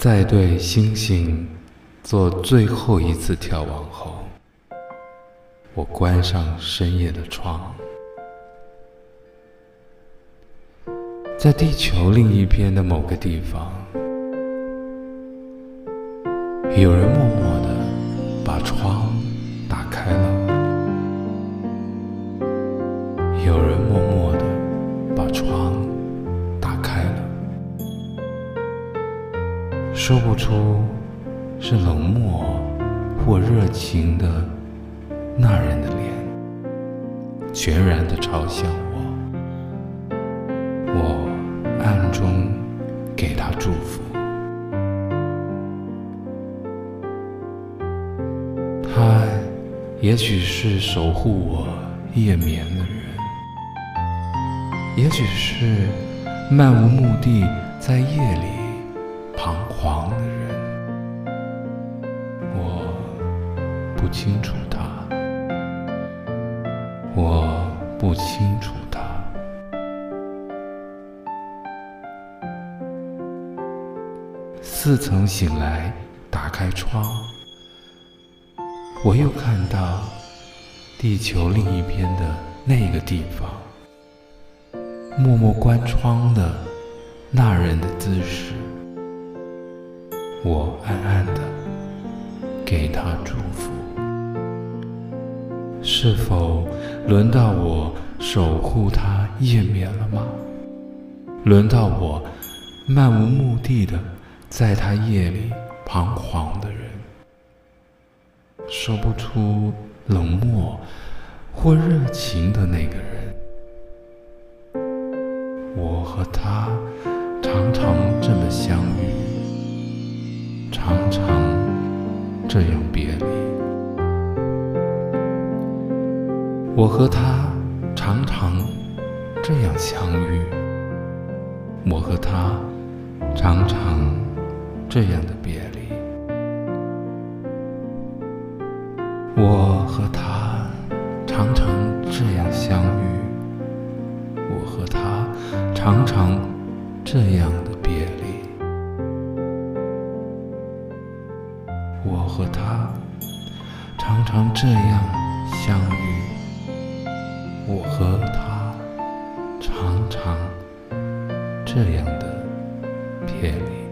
在对星星做最后一次眺望后，我关上深夜的窗。在地球另一边的某个地方，有人默默地把窗打开了。有人默默说不出是冷漠或热情的那人的脸，全然地朝向我。我。暗中给他祝福，他也许是守护我夜眠的人，也许是漫无目的在夜里彷徨的人，我不清楚他，我不清楚他。似曾醒来，打开窗，我又看到地球另一边的那个地方，默默关窗的那人的姿势。我暗暗的给他祝福。是否轮到我守护他夜眠了吗？轮到我漫无目的的。在他夜里彷徨的人，说不出冷漠或热情的那个人，我和他这样别离。我和他常常这样相遇，我和他常常。这样的别离，我和他常常这样相遇，我和他常常这样的别离，我和他常常这样相遇，我和他常常这样的别离。